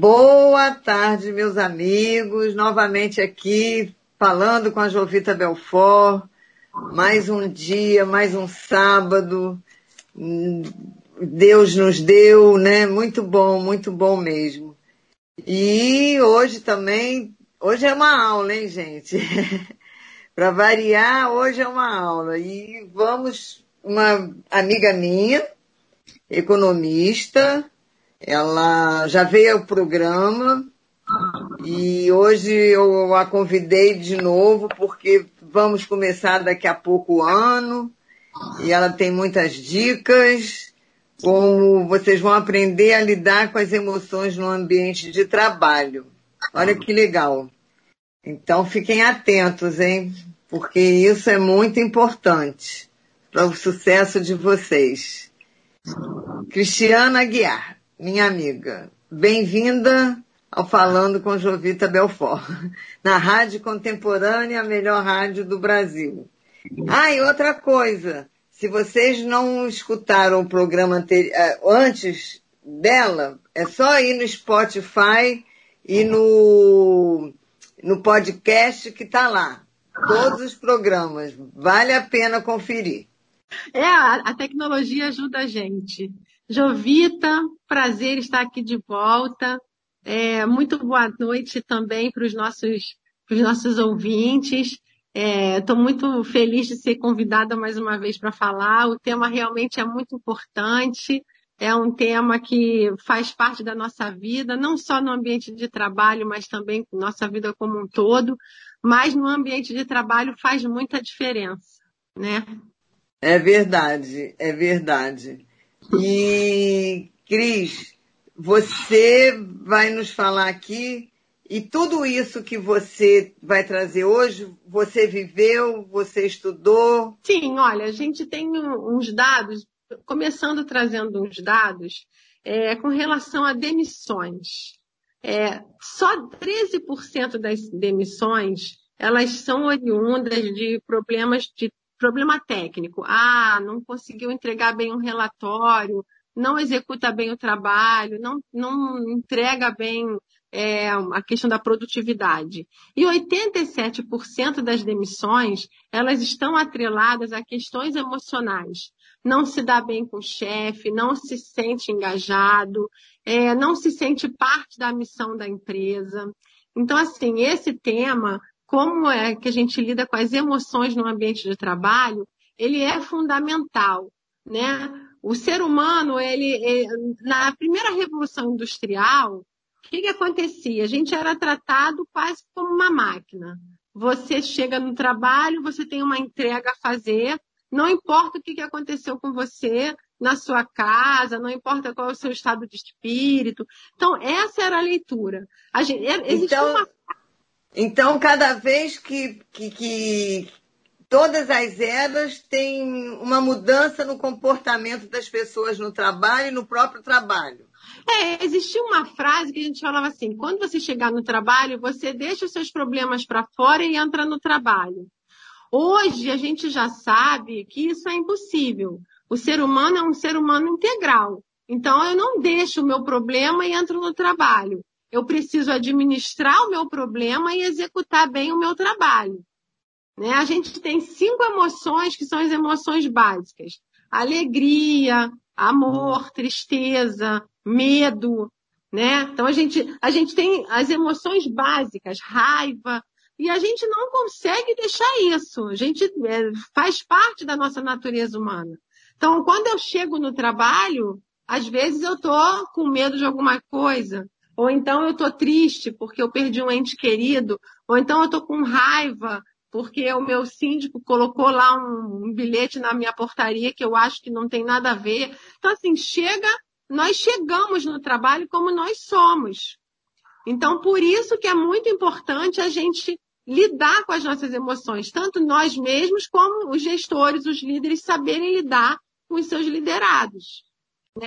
Boa tarde, meus amigos. Novamente aqui, falando com a Jovita Belfort. Mais um dia, mais um sábado. Deus nos deu, né? Muito bom, muito bom mesmo. E hoje também, hoje é uma aula, hein, gente? Para variar, hoje é uma aula. E vamos, uma amiga minha, economista, ela já veio ao programa e hoje eu a convidei de novo porque vamos começar daqui a pouco o ano e ela tem muitas dicas como vocês vão aprender a lidar com as emoções no ambiente de trabalho. Olha que legal. Então fiquem atentos, hein? Porque isso é muito importante para o sucesso de vocês. Cristiana Guiar minha amiga. Bem-vinda ao Falando com Jovita Belfort, na Rádio Contemporânea, a melhor rádio do Brasil. Ah, e outra coisa, se vocês não escutaram o programa eh, antes dela, é só ir no Spotify e no, no podcast que está lá. Todos os programas. Vale a pena conferir. É, a tecnologia ajuda a gente. Jovita, prazer estar aqui de volta. É, muito boa noite também para os nossos, nossos ouvintes. Estou é, muito feliz de ser convidada mais uma vez para falar. O tema realmente é muito importante. É um tema que faz parte da nossa vida, não só no ambiente de trabalho, mas também nossa vida como um todo. Mas no ambiente de trabalho faz muita diferença, né? É verdade, é verdade. E, Cris, você vai nos falar aqui, e tudo isso que você vai trazer hoje, você viveu, você estudou? Sim, olha, a gente tem uns dados, começando trazendo uns dados, é, com relação a demissões. É, só 13% das demissões elas são oriundas de problemas de problema técnico. Ah, não conseguiu entregar bem um relatório, não executa bem o trabalho, não, não entrega bem é, a questão da produtividade. E 87% das demissões, elas estão atreladas a questões emocionais. Não se dá bem com o chefe, não se sente engajado, é, não se sente parte da missão da empresa. Então, assim, esse tema como é que a gente lida com as emoções no ambiente de trabalho, ele é fundamental, né? O ser humano, ele, ele na primeira revolução industrial, o que, que acontecia? A gente era tratado quase como uma máquina. Você chega no trabalho, você tem uma entrega a fazer, não importa o que, que aconteceu com você na sua casa, não importa qual é o seu estado de espírito. Então, essa era a leitura. A gente, existe então... uma então, cada vez que, que, que todas as eras têm uma mudança no comportamento das pessoas no trabalho e no próprio trabalho. É, existia uma frase que a gente falava assim: quando você chegar no trabalho, você deixa os seus problemas para fora e entra no trabalho. Hoje a gente já sabe que isso é impossível. O ser humano é um ser humano integral. Então eu não deixo o meu problema e entro no trabalho eu preciso administrar o meu problema e executar bem o meu trabalho. Né? A gente tem cinco emoções que são as emoções básicas: alegria, amor, tristeza, medo. Né? Então a gente, a gente tem as emoções básicas, raiva, e a gente não consegue deixar isso. A gente é, faz parte da nossa natureza humana. Então, quando eu chego no trabalho, às vezes eu tô com medo de alguma coisa, ou então eu estou triste porque eu perdi um ente querido, ou então eu estou com raiva porque o meu síndico colocou lá um, bilhete na minha portaria que eu acho que não tem nada a ver. Então, assim, chega, nós chegamos no trabalho como nós somos. Então, por isso que é muito importante a gente lidar com as nossas emoções, tanto nós mesmos como os gestores, os líderes saberem lidar com os seus liderados.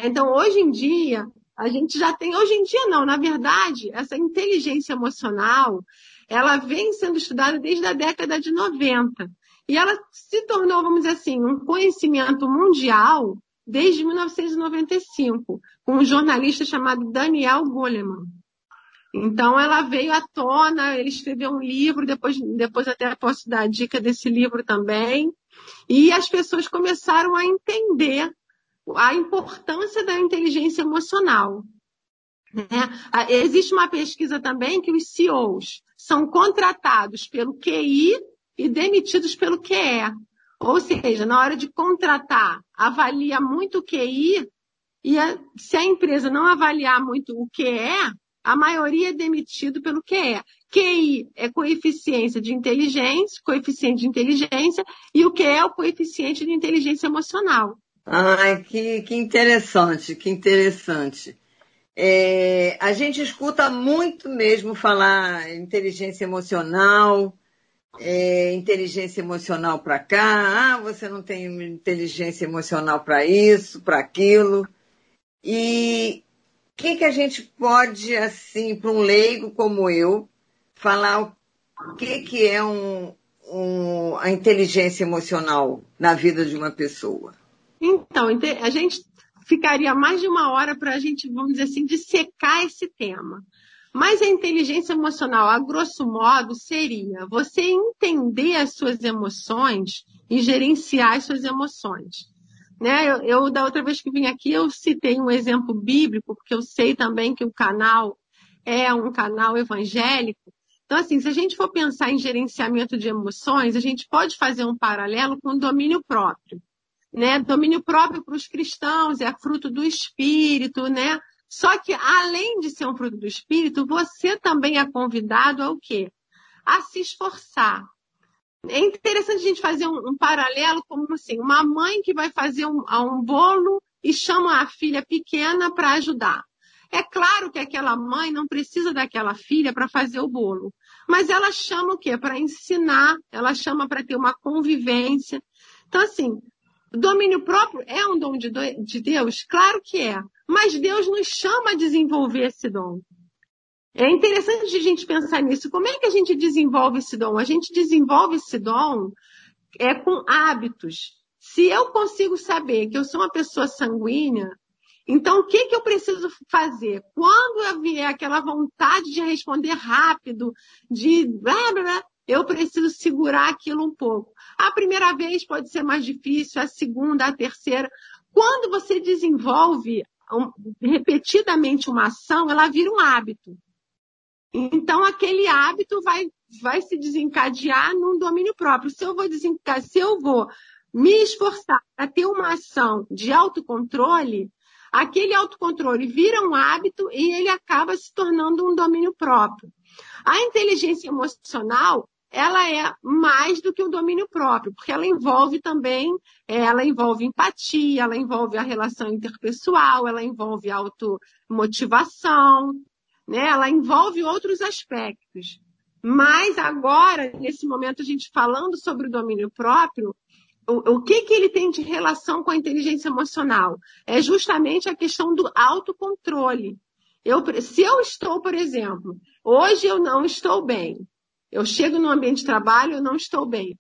Então, hoje em dia, a gente já tem, hoje em dia não, na verdade, essa inteligência emocional, ela vem sendo estudada desde a década de 90. E ela se tornou, vamos dizer assim, um conhecimento mundial desde 1995, com um jornalista chamado Daniel Goleman. Então ela veio à tona, ele escreveu um livro, depois, depois até posso dar a dica desse livro também. E as pessoas começaram a entender a importância da inteligência emocional. Né? Existe uma pesquisa também que os CEOs são contratados pelo QI e demitidos pelo QE. Ou seja, na hora de contratar, avalia muito o QI e a, se a empresa não avaliar muito o QE, a maioria é demitido pelo QE. QI é coeficiência de inteligência, coeficiente de inteligência, e o QE é o coeficiente de inteligência emocional. Ai, que, que interessante, que interessante. É, a gente escuta muito mesmo falar inteligência emocional, é, inteligência emocional para cá, ah, você não tem inteligência emocional para isso, para aquilo. E o que, que a gente pode, assim, para um leigo como eu, falar o que, que é um, um, a inteligência emocional na vida de uma pessoa? Então, a gente ficaria mais de uma hora para a gente, vamos dizer assim, dissecar esse tema. Mas a inteligência emocional, a grosso modo, seria você entender as suas emoções e gerenciar as suas emoções. Né? Eu, eu, da outra vez que vim aqui, eu citei um exemplo bíblico, porque eu sei também que o canal é um canal evangélico. Então, assim, se a gente for pensar em gerenciamento de emoções, a gente pode fazer um paralelo com o domínio próprio né? Domínio próprio para os cristãos é fruto do espírito, né? Só que além de ser um fruto do espírito, você também é convidado ao quê? A se esforçar. É interessante a gente fazer um, um paralelo como assim, uma mãe que vai fazer um, um bolo e chama a filha pequena para ajudar. É claro que aquela mãe não precisa daquela filha para fazer o bolo, mas ela chama o quê? Para ensinar, ela chama para ter uma convivência. Então, assim, Domínio próprio é um dom de, de Deus? Claro que é. Mas Deus nos chama a desenvolver esse dom. É interessante a gente pensar nisso. Como é que a gente desenvolve esse dom? A gente desenvolve esse dom é com hábitos. Se eu consigo saber que eu sou uma pessoa sanguínea, então o que, que eu preciso fazer? Quando vier aquela vontade de responder rápido, de blá, blá, blá, eu preciso segurar aquilo um pouco. A primeira vez pode ser mais difícil, a segunda, a terceira. Quando você desenvolve repetidamente uma ação, ela vira um hábito. Então, aquele hábito vai, vai se desencadear num domínio próprio. Se eu vou desencadear, se eu vou me esforçar para ter uma ação de autocontrole, aquele autocontrole vira um hábito e ele acaba se tornando um domínio próprio. A inteligência emocional, ela é mais do que o domínio próprio, porque ela envolve também, é, ela envolve empatia, ela envolve a relação interpessoal, ela envolve automotivação, né? ela envolve outros aspectos. Mas agora, nesse momento, a gente falando sobre o domínio próprio, o, o que, que ele tem de relação com a inteligência emocional? É justamente a questão do autocontrole. Eu, se eu estou, por exemplo, hoje eu não estou bem, eu chego no ambiente de trabalho, eu não estou bem.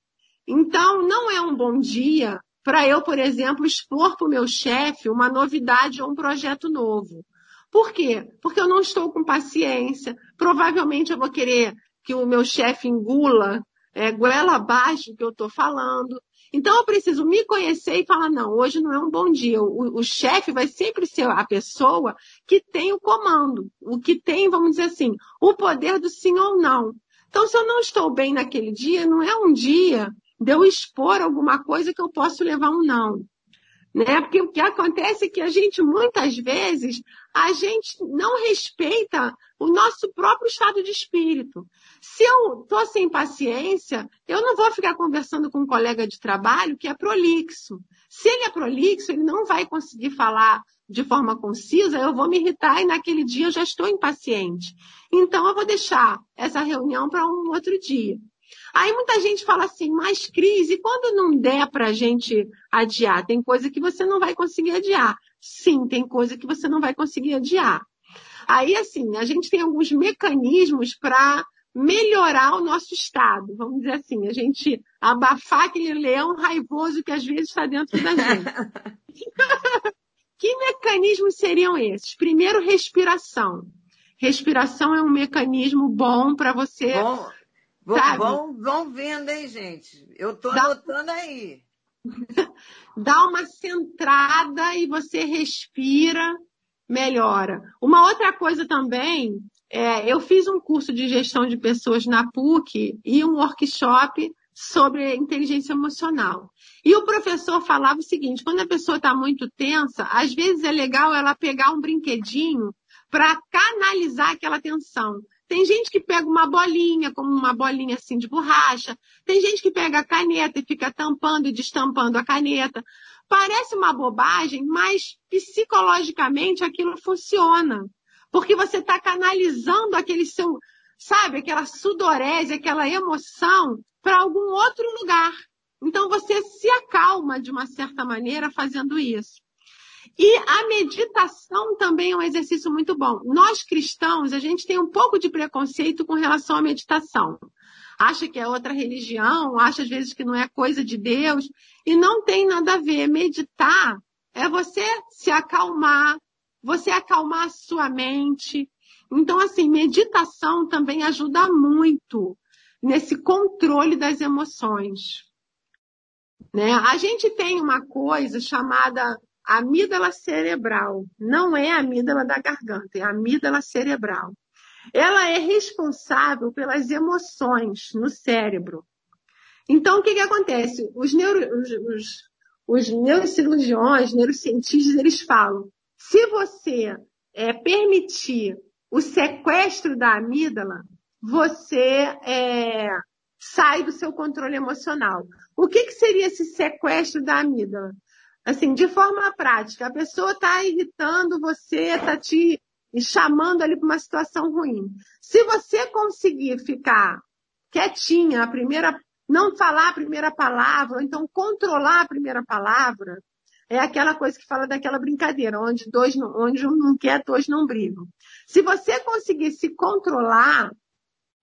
Então, não é um bom dia para eu, por exemplo, expor para o meu chefe uma novidade ou um projeto novo. Por quê? Porque eu não estou com paciência. Provavelmente eu vou querer que o meu chefe engula, é, goela abaixo o que eu estou falando. Então eu preciso me conhecer e falar, não, hoje não é um bom dia. O, o chefe vai sempre ser a pessoa que tem o comando, o que tem, vamos dizer assim, o poder do sim ou não. Então, se eu não estou bem naquele dia, não é um dia de eu expor alguma coisa que eu posso levar um não. Né? Porque o que acontece é que a gente, muitas vezes, a gente não respeita o nosso próprio estado de espírito. Se eu estou sem paciência, eu não vou ficar conversando com um colega de trabalho que é prolixo. Se ele é prolixo, ele não vai conseguir falar de forma concisa, eu vou me irritar e naquele dia eu já estou impaciente. Então eu vou deixar essa reunião para um outro dia. Aí muita gente fala assim, mas crise, quando não der para a gente adiar? Tem coisa que você não vai conseguir adiar. Sim, tem coisa que você não vai conseguir adiar. Aí, assim, a gente tem alguns mecanismos para melhorar o nosso estado. Vamos dizer assim, a gente abafar aquele leão raivoso que às vezes está dentro da gente. Que mecanismos seriam esses? Primeiro, respiração. Respiração é um mecanismo bom para você. Bom, vão, vão, vão vendo, hein, gente? Eu estou anotando aí. Dá uma centrada e você respira, melhora. Uma outra coisa também, é, eu fiz um curso de gestão de pessoas na PUC e um workshop sobre inteligência emocional. E o professor falava o seguinte: quando a pessoa está muito tensa, às vezes é legal ela pegar um brinquedinho para canalizar aquela tensão. Tem gente que pega uma bolinha, como uma bolinha assim de borracha. Tem gente que pega a caneta e fica tampando e destampando a caneta. Parece uma bobagem, mas psicologicamente aquilo funciona. Porque você está canalizando aquele seu, sabe, aquela sudorese, aquela emoção para algum outro lugar. Então você se acalma de uma certa maneira fazendo isso. E a meditação também é um exercício muito bom. Nós cristãos, a gente tem um pouco de preconceito com relação à meditação. Acha que é outra religião, acha às vezes que não é coisa de Deus, e não tem nada a ver. Meditar é você se acalmar, você acalmar a sua mente. Então, assim, meditação também ajuda muito nesse controle das emoções. Né? A gente tem uma coisa chamada amígdala cerebral. Não é a amígdala da garganta, é a amígdala cerebral. Ela é responsável pelas emoções no cérebro. Então, o que, que acontece? Os, neuro, os, os, os neurocirurgiões, neurocientistas, eles falam, se você é, permitir o sequestro da amígdala, você é, sai do seu controle emocional. O que, que seria esse sequestro da amígdala? Assim, de forma prática, a pessoa está irritando você, está te chamando ali para uma situação ruim. Se você conseguir ficar quietinha, a primeira, não falar a primeira palavra, ou então controlar a primeira palavra, é aquela coisa que fala daquela brincadeira, onde dois, onde um não quer, dois não brigam. Se você conseguir se controlar,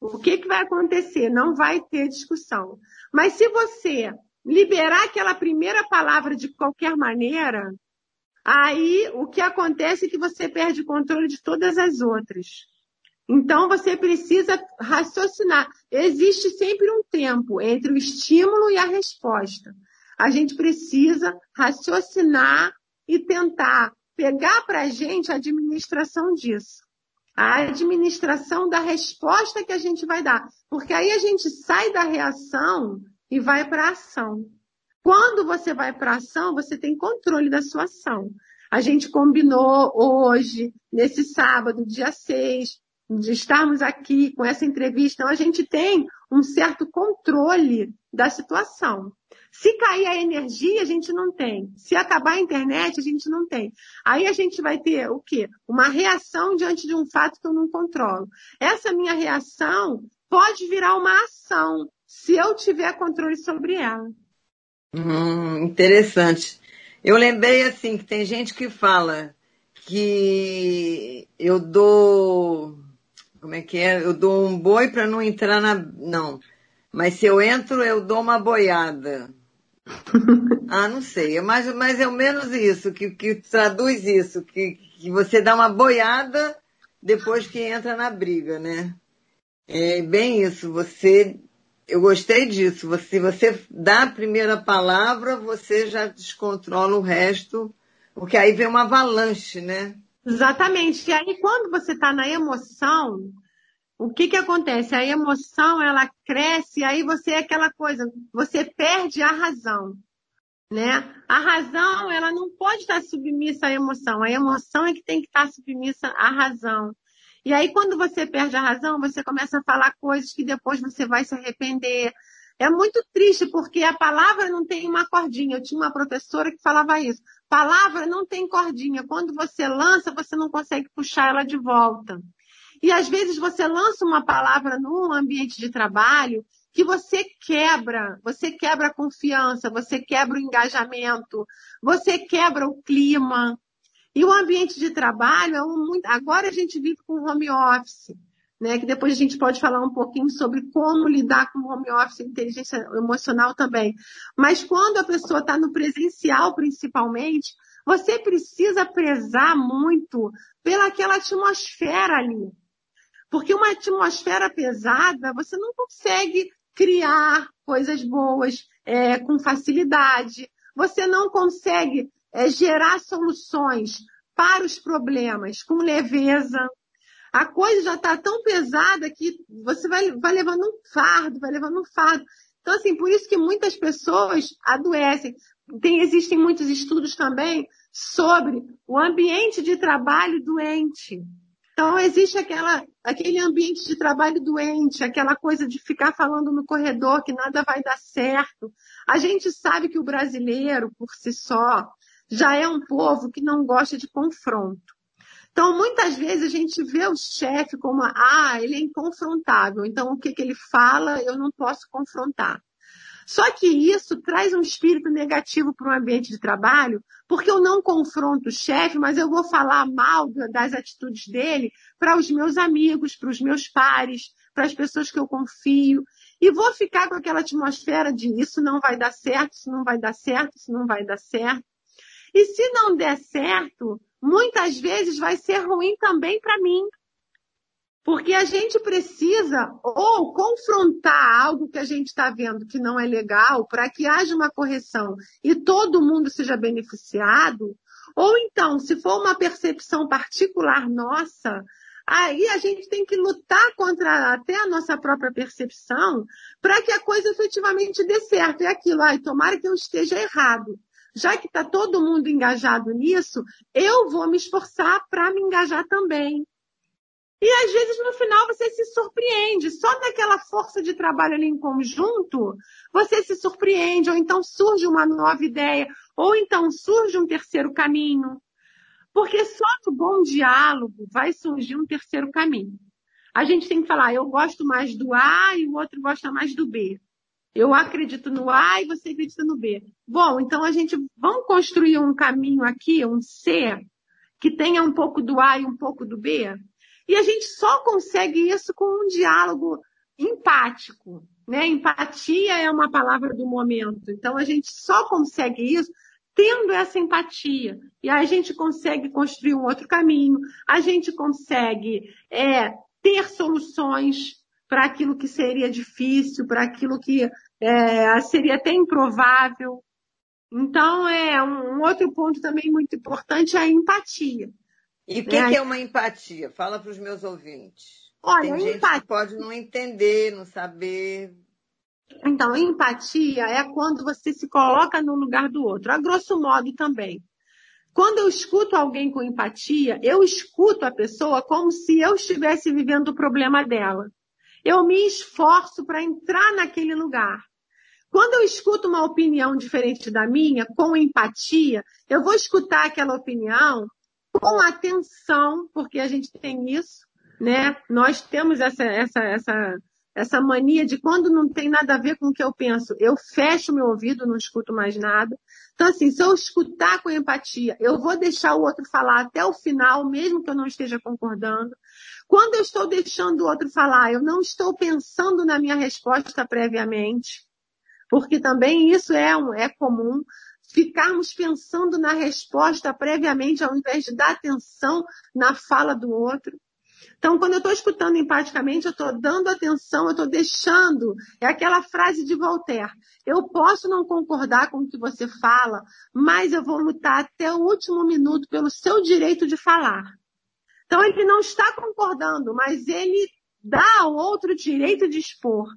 o que, que vai acontecer? Não vai ter discussão. Mas se você liberar aquela primeira palavra de qualquer maneira, aí o que acontece é que você perde o controle de todas as outras. Então você precisa raciocinar. Existe sempre um tempo entre o estímulo e a resposta. A gente precisa raciocinar e tentar pegar para a gente a administração disso. A administração da resposta que a gente vai dar. Porque aí a gente sai da reação e vai para a ação. Quando você vai para a ação, você tem controle da sua ação. A gente combinou hoje, nesse sábado, dia 6, de estarmos aqui com essa entrevista. Então, a gente tem um certo controle da situação. Se cair a energia, a gente não tem. Se acabar a internet, a gente não tem. Aí a gente vai ter o quê? Uma reação diante de um fato que eu não controlo. Essa minha reação pode virar uma ação se eu tiver controle sobre ela. Hum, interessante. Eu lembrei assim que tem gente que fala que eu dou como é que é? Eu dou um boi para não entrar na não. Mas se eu entro, eu dou uma boiada. ah, não sei. É mais, mais ou menos isso, que, que traduz isso, que, que você dá uma boiada depois que entra na briga, né? É bem isso. Você eu gostei disso. Se você dá a primeira palavra, você já descontrola o resto, porque aí vem uma avalanche, né? Exatamente. E aí, quando você está na emoção, o que que acontece? A emoção, ela cresce, aí você é aquela coisa, você perde a razão, né? A razão, ela não pode estar submissa à emoção. A emoção é que tem que estar submissa à razão. E aí, quando você perde a razão, você começa a falar coisas que depois você vai se arrepender. É muito triste, porque a palavra não tem uma cordinha. Eu tinha uma professora que falava isso. Palavra não tem cordinha. Quando você lança, você não consegue puxar ela de volta. E às vezes você lança uma palavra num ambiente de trabalho que você quebra, você quebra a confiança, você quebra o engajamento, você quebra o clima, e o ambiente de trabalho é um muito. Agora a gente vive com home office, né? Que depois a gente pode falar um pouquinho sobre como lidar com home office, inteligência emocional também. Mas quando a pessoa está no presencial, principalmente, você precisa prezar muito pelaquela atmosfera ali. Porque uma atmosfera pesada, você não consegue criar coisas boas é, com facilidade, você não consegue é, gerar soluções para os problemas com leveza. A coisa já está tão pesada que você vai, vai levando um fardo, vai levando um fardo. Então, assim, por isso que muitas pessoas adoecem. Tem, existem muitos estudos também sobre o ambiente de trabalho doente. Então, existe aquela, aquele ambiente de trabalho doente, aquela coisa de ficar falando no corredor que nada vai dar certo. A gente sabe que o brasileiro, por si só, já é um povo que não gosta de confronto. Então, muitas vezes a gente vê o chefe como, ah, ele é inconfrontável, então o que, que ele fala eu não posso confrontar. Só que isso traz um espírito negativo para o ambiente de trabalho, porque eu não confronto o chefe, mas eu vou falar mal das atitudes dele para os meus amigos, para os meus pares, para as pessoas que eu confio. E vou ficar com aquela atmosfera de isso não vai dar certo, isso não vai dar certo, isso não vai dar certo. E se não der certo, muitas vezes vai ser ruim também para mim. Porque a gente precisa ou confrontar algo que a gente está vendo que não é legal para que haja uma correção e todo mundo seja beneficiado, ou então, se for uma percepção particular nossa, aí a gente tem que lutar contra até a nossa própria percepção para que a coisa efetivamente dê certo. É aquilo, ai, tomara que eu esteja errado. Já que está todo mundo engajado nisso, eu vou me esforçar para me engajar também. E às vezes no final você se surpreende, só daquela força de trabalho ali em conjunto, você se surpreende, ou então surge uma nova ideia, ou então surge um terceiro caminho. Porque só no bom diálogo vai surgir um terceiro caminho. A gente tem que falar, eu gosto mais do A e o outro gosta mais do B. Eu acredito no A e você acredita no B. Bom, então a gente vamos construir um caminho aqui, um C, que tenha um pouco do A e um pouco do B. E a gente só consegue isso com um diálogo empático. Né? Empatia é uma palavra do momento. Então a gente só consegue isso tendo essa empatia. E aí a gente consegue construir um outro caminho, a gente consegue é, ter soluções para aquilo que seria difícil, para aquilo que é, seria até improvável. Então, é um outro ponto também muito importante é a empatia. E o que, é, que é uma empatia? Fala para os meus ouvintes. Olha, Tem gente empatia... que pode não entender, não saber. Então, empatia é quando você se coloca no lugar do outro. A grosso modo também. Quando eu escuto alguém com empatia, eu escuto a pessoa como se eu estivesse vivendo o problema dela. Eu me esforço para entrar naquele lugar. Quando eu escuto uma opinião diferente da minha, com empatia, eu vou escutar aquela opinião com atenção, porque a gente tem isso, né? Nós temos essa, essa, essa, essa mania de quando não tem nada a ver com o que eu penso, eu fecho meu ouvido, não escuto mais nada. Então, assim, se eu escutar com empatia, eu vou deixar o outro falar até o final, mesmo que eu não esteja concordando. Quando eu estou deixando o outro falar, eu não estou pensando na minha resposta previamente, porque também isso é, um, é comum ficarmos pensando na resposta previamente, ao invés de dar atenção na fala do outro. Então, quando eu estou escutando empaticamente, eu estou dando atenção, eu estou deixando. É aquela frase de Voltaire. Eu posso não concordar com o que você fala, mas eu vou lutar até o último minuto pelo seu direito de falar. Então, ele não está concordando, mas ele dá ao outro direito de expor.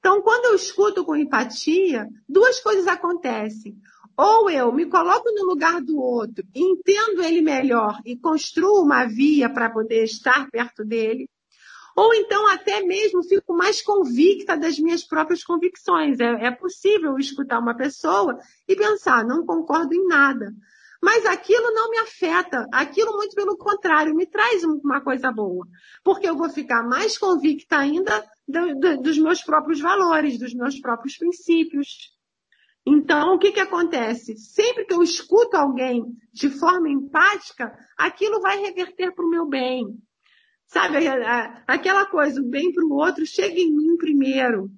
Então, quando eu escuto com empatia, duas coisas acontecem. Ou eu me coloco no lugar do outro, entendo ele melhor e construo uma via para poder estar perto dele. Ou então até mesmo fico mais convicta das minhas próprias convicções. É, é possível escutar uma pessoa e pensar, não concordo em nada. Mas aquilo não me afeta. Aquilo, muito pelo contrário, me traz uma coisa boa. Porque eu vou ficar mais convicta ainda do, do, dos meus próprios valores, dos meus próprios princípios. Então, o que, que acontece? Sempre que eu escuto alguém de forma empática, aquilo vai reverter para o meu bem. Sabe, aquela coisa, o bem para o outro chega em mim primeiro.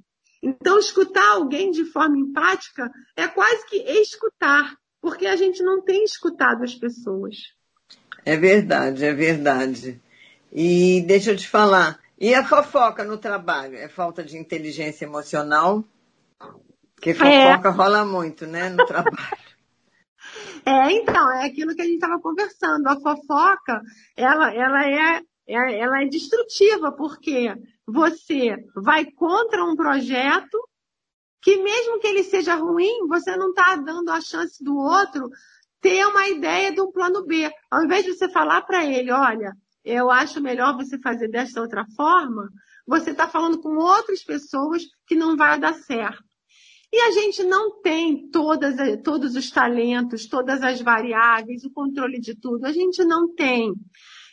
Então, escutar alguém de forma empática é quase que escutar, porque a gente não tem escutado as pessoas. É verdade, é verdade. E deixa eu te falar, E a fofoca no trabalho? É falta de inteligência emocional? Porque fofoca é. rola muito, né, no trabalho. É, então, é aquilo que a gente estava conversando. A fofoca, ela, ela, é, é, ela é destrutiva, porque você vai contra um projeto que mesmo que ele seja ruim, você não está dando a chance do outro ter uma ideia de um plano B. Ao invés de você falar para ele, olha, eu acho melhor você fazer desta outra forma, você está falando com outras pessoas que não vai dar certo. E a gente não tem todas, todos os talentos, todas as variáveis, o controle de tudo. A gente não tem.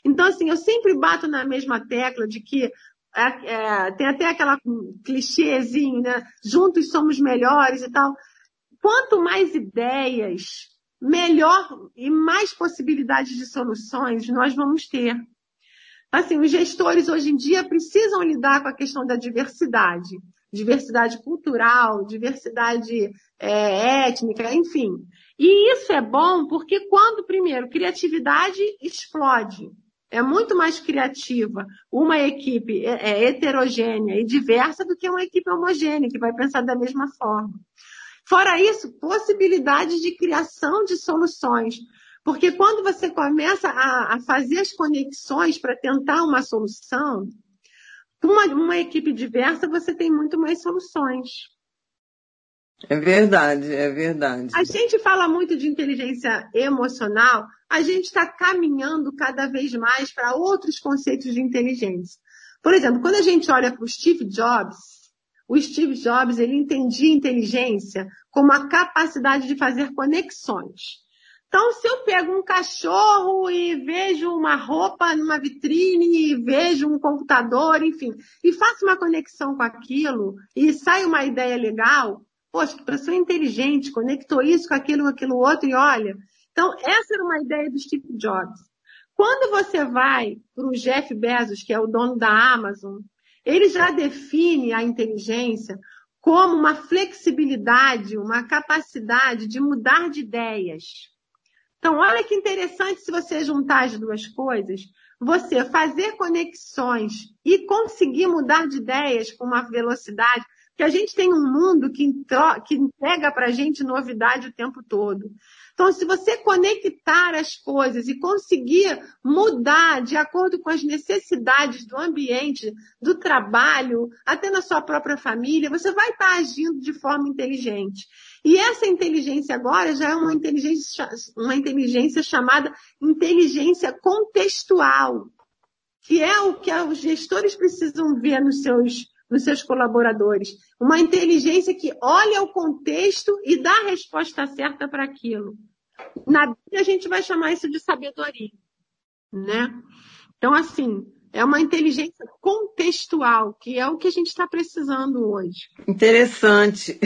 Então, assim, eu sempre bato na mesma tecla de que é, é, tem até aquela clichêzinho, né? Juntos somos melhores e tal. Quanto mais ideias, melhor e mais possibilidades de soluções nós vamos ter. Assim, os gestores hoje em dia precisam lidar com a questão da diversidade. Diversidade cultural, diversidade é, étnica, enfim. E isso é bom porque quando, primeiro, criatividade explode, é muito mais criativa uma equipe é, é heterogênea e diversa do que uma equipe homogênea, que vai pensar da mesma forma. Fora isso, possibilidades de criação de soluções. Porque quando você começa a, a fazer as conexões para tentar uma solução, uma, uma equipe diversa, você tem muito mais soluções. É verdade, é verdade. A gente fala muito de inteligência emocional, a gente está caminhando cada vez mais para outros conceitos de inteligência. Por exemplo, quando a gente olha para o Steve Jobs, o Steve Jobs ele entendia inteligência como a capacidade de fazer conexões. Então, se eu pego um cachorro e vejo uma roupa numa vitrine, e vejo um computador, enfim, e faço uma conexão com aquilo e sai uma ideia legal, poxa, que pessoa inteligente, conectou isso com aquilo, com aquilo outro, e olha. Então, essa era uma ideia do Steve Jobs. Quando você vai para o Jeff Bezos, que é o dono da Amazon, ele já define a inteligência como uma flexibilidade, uma capacidade de mudar de ideias. Então, olha que interessante se você juntar as duas coisas, você fazer conexões e conseguir mudar de ideias com uma velocidade, que a gente tem um mundo que, que entrega para a gente novidade o tempo todo. Então, se você conectar as coisas e conseguir mudar de acordo com as necessidades do ambiente, do trabalho, até na sua própria família, você vai estar agindo de forma inteligente. E essa inteligência agora já é uma inteligência, uma inteligência chamada inteligência contextual, que é o que os gestores precisam ver nos seus, nos seus colaboradores. Uma inteligência que olha o contexto e dá a resposta certa para aquilo. Na Bíblia a gente vai chamar isso de sabedoria, né? Então, assim, é uma inteligência contextual, que é o que a gente está precisando hoje. Interessante.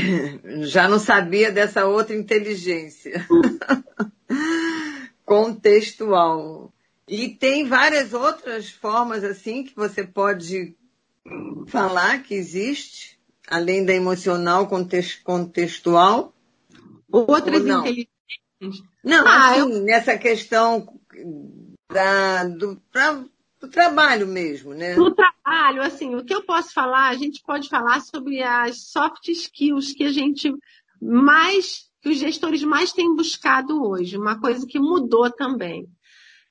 Já não sabia dessa outra inteligência. contextual. E tem várias outras formas assim que você pode falar que existe, além da emocional contextual. Outras inteligências. Não, ah, assim, eu... nessa questão da, do, pra do trabalho mesmo, né? Do trabalho, assim, o que eu posso falar, a gente pode falar sobre as soft skills que a gente mais, que os gestores mais têm buscado hoje, uma coisa que mudou também.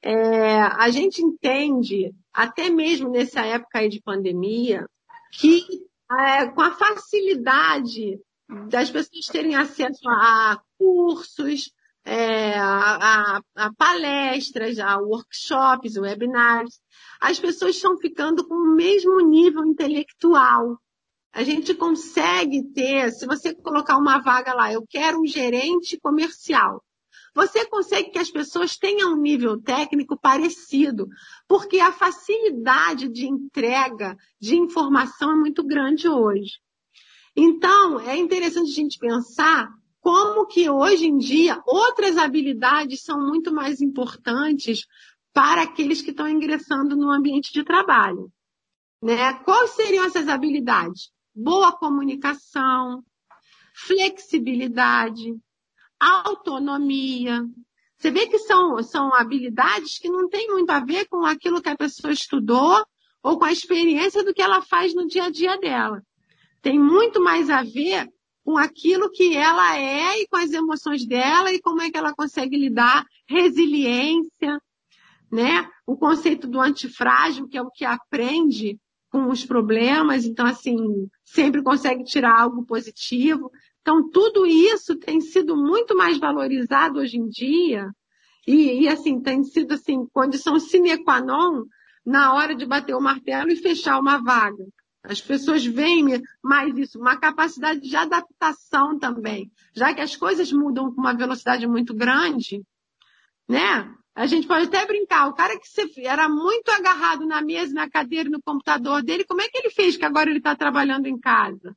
É, a gente entende, até mesmo nessa época aí de pandemia, que é, com a facilidade das pessoas terem acesso a cursos, é, a, a, a, palestras, a workshops, webinars, as pessoas estão ficando com o mesmo nível intelectual. A gente consegue ter, se você colocar uma vaga lá, eu quero um gerente comercial. Você consegue que as pessoas tenham um nível técnico parecido, porque a facilidade de entrega de informação é muito grande hoje. Então, é interessante a gente pensar como que hoje em dia outras habilidades são muito mais importantes para aqueles que estão ingressando no ambiente de trabalho. Né? Quais seriam essas habilidades? Boa comunicação, flexibilidade, autonomia. Você vê que são, são habilidades que não têm muito a ver com aquilo que a pessoa estudou ou com a experiência do que ela faz no dia a dia dela. Tem muito mais a ver com aquilo que ela é e com as emoções dela e como é que ela consegue lidar, resiliência, né? O conceito do antifrágil, que é o que aprende com os problemas, então assim, sempre consegue tirar algo positivo. Então tudo isso tem sido muito mais valorizado hoje em dia e, e assim, tem sido assim, condição sine qua non na hora de bater o martelo e fechar uma vaga. As pessoas veem mais isso, uma capacidade de adaptação também. Já que as coisas mudam com uma velocidade muito grande, né? A gente pode até brincar, o cara que era muito agarrado na mesa, na cadeira, no computador dele, como é que ele fez que agora ele está trabalhando em casa?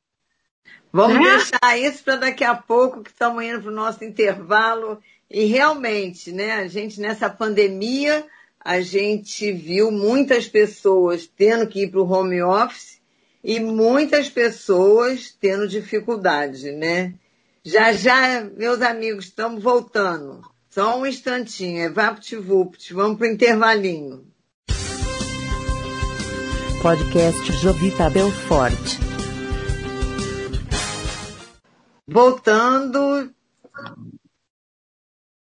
Vamos né? deixar isso para daqui a pouco, que estamos indo para o nosso intervalo. E realmente, né, a gente nessa pandemia, a gente viu muitas pessoas tendo que ir para o home office e muitas pessoas tendo dificuldade, né? Já já, meus amigos, estamos voltando. Só um instantinho, é VaptVupt, vamos para o intervalinho. Podcast Jovita Belfort. Voltando,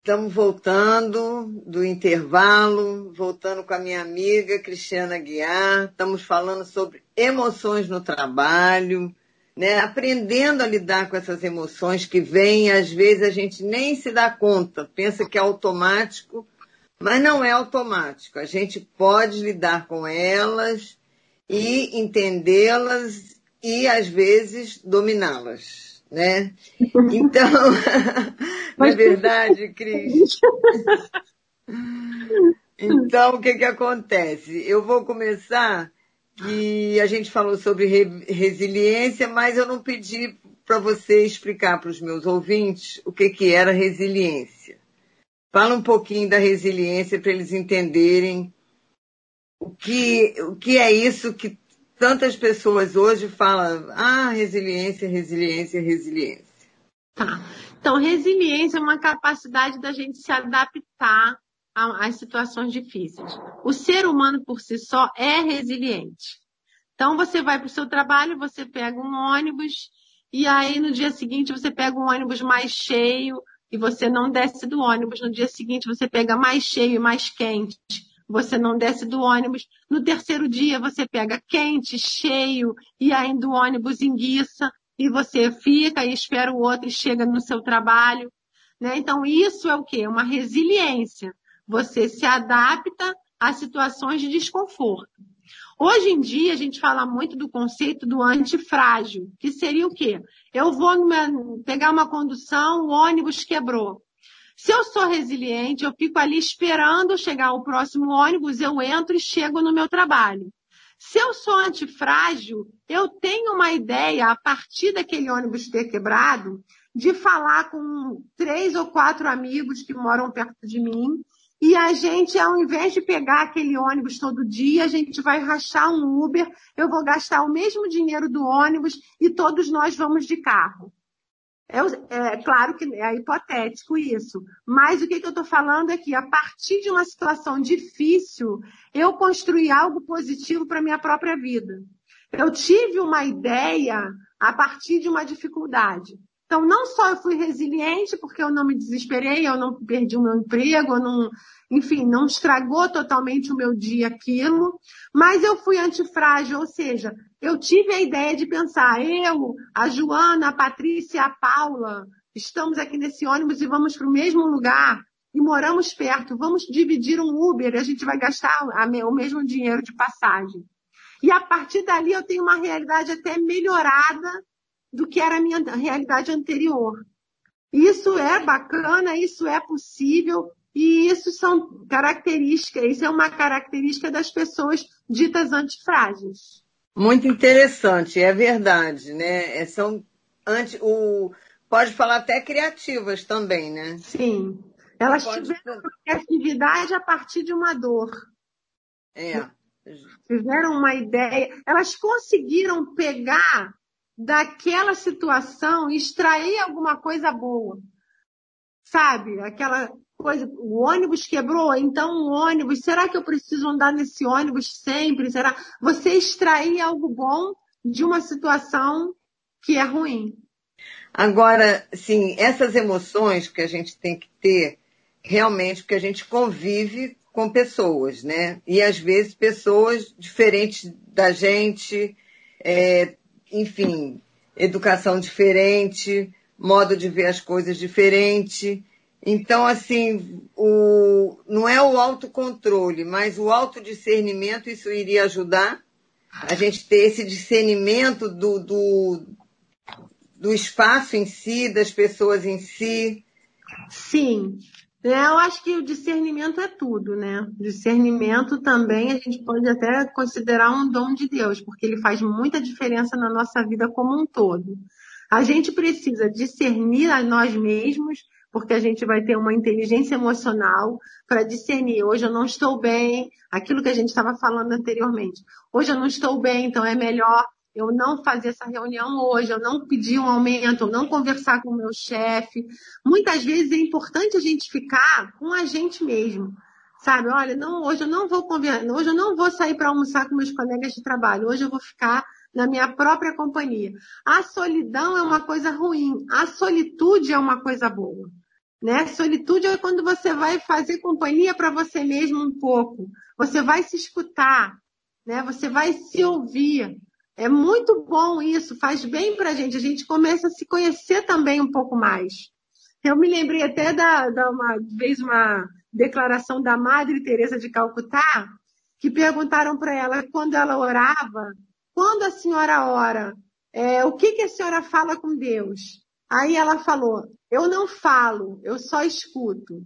Estamos voltando do intervalo, voltando com a minha amiga Cristiana Guiar. Estamos falando sobre emoções no trabalho, né? aprendendo a lidar com essas emoções que vêm, às vezes a gente nem se dá conta, pensa que é automático, mas não é automático. A gente pode lidar com elas e entendê-las e, às vezes, dominá-las né? Então, na é verdade, Cris. Então, o que que acontece? Eu vou começar que a gente falou sobre re resiliência, mas eu não pedi para você explicar para os meus ouvintes o que que era resiliência. Fala um pouquinho da resiliência para eles entenderem o que, o que é isso que tantas pessoas hoje falam, ah, resiliência, resiliência, resiliência. Tá. Então, resiliência é uma capacidade da gente se adaptar às situações difíceis. O ser humano por si só é resiliente. Então, você vai para o seu trabalho, você pega um ônibus, e aí no dia seguinte você pega um ônibus mais cheio, e você não desce do ônibus. No dia seguinte você pega mais cheio e mais quente você não desce do ônibus. No terceiro dia, você pega quente, cheio, e ainda o ônibus enguiça, e você fica e espera o outro e chega no seu trabalho. Né? Então, isso é o quê? Uma resiliência. Você se adapta a situações de desconforto. Hoje em dia, a gente fala muito do conceito do antifrágil, que seria o quê? Eu vou pegar uma condução, o ônibus quebrou. Se eu sou resiliente, eu fico ali esperando chegar o próximo ônibus, eu entro e chego no meu trabalho. Se eu sou antifrágil, eu tenho uma ideia, a partir daquele ônibus ter quebrado, de falar com três ou quatro amigos que moram perto de mim. E a gente, ao invés de pegar aquele ônibus todo dia, a gente vai rachar um Uber, eu vou gastar o mesmo dinheiro do ônibus e todos nós vamos de carro. É, é, claro que é hipotético isso, mas o que, que eu estou falando é que a partir de uma situação difícil, eu construí algo positivo para minha própria vida. Eu tive uma ideia a partir de uma dificuldade. Então, não só eu fui resiliente, porque eu não me desesperei, eu não perdi o meu emprego, eu não, enfim, não estragou totalmente o meu dia aquilo, mas eu fui antifrágil, ou seja, eu tive a ideia de pensar, eu, a Joana, a Patrícia, a Paula, estamos aqui nesse ônibus e vamos para o mesmo lugar e moramos perto, vamos dividir um Uber, a gente vai gastar o mesmo dinheiro de passagem. E a partir dali eu tenho uma realidade até melhorada do que era a minha realidade anterior. Isso é bacana, isso é possível e isso são características, isso é uma característica das pessoas ditas antifrágeis. Muito interessante, é verdade, né? É, são anti, o, pode falar até criativas também, né? Sim. Elas pode... tiveram criatividade a partir de uma dor. É. Tiveram uma ideia, elas conseguiram pegar daquela situação extrair alguma coisa boa. Sabe? Aquela coisa, o ônibus quebrou, então o ônibus, será que eu preciso andar nesse ônibus sempre? Será? Você extrair algo bom de uma situação que é ruim. Agora, sim, essas emoções que a gente tem que ter, realmente, porque a gente convive com pessoas, né? E às vezes pessoas diferentes da gente, é, enfim, educação diferente, modo de ver as coisas diferente. Então, assim, o, não é o autocontrole, mas o autodiscernimento, isso iria ajudar a gente ter esse discernimento do, do, do espaço em si, das pessoas em si. Sim. É, eu acho que o discernimento é tudo, né? Discernimento também a gente pode até considerar um dom de Deus, porque ele faz muita diferença na nossa vida como um todo. A gente precisa discernir a nós mesmos, porque a gente vai ter uma inteligência emocional para discernir. Hoje eu não estou bem, aquilo que a gente estava falando anteriormente. Hoje eu não estou bem, então é melhor eu não fazer essa reunião hoje, eu não pedir um aumento, eu não conversar com o meu chefe. Muitas vezes é importante a gente ficar com a gente mesmo. Sabe, olha, não, hoje eu não vou conversar, hoje eu não vou sair para almoçar com meus colegas de trabalho, hoje eu vou ficar na minha própria companhia. A solidão é uma coisa ruim, a solitude é uma coisa boa. Né? Solitude é quando você vai fazer companhia para você mesmo um pouco. Você vai se escutar, né? Você vai se ouvir. É muito bom isso, faz bem para a gente. A gente começa a se conhecer também um pouco mais. Eu me lembrei até da, da uma vez uma declaração da Madre Teresa de Calcutá, que perguntaram para ela quando ela orava, quando a senhora ora, é, o que, que a senhora fala com Deus? Aí ela falou, eu não falo, eu só escuto.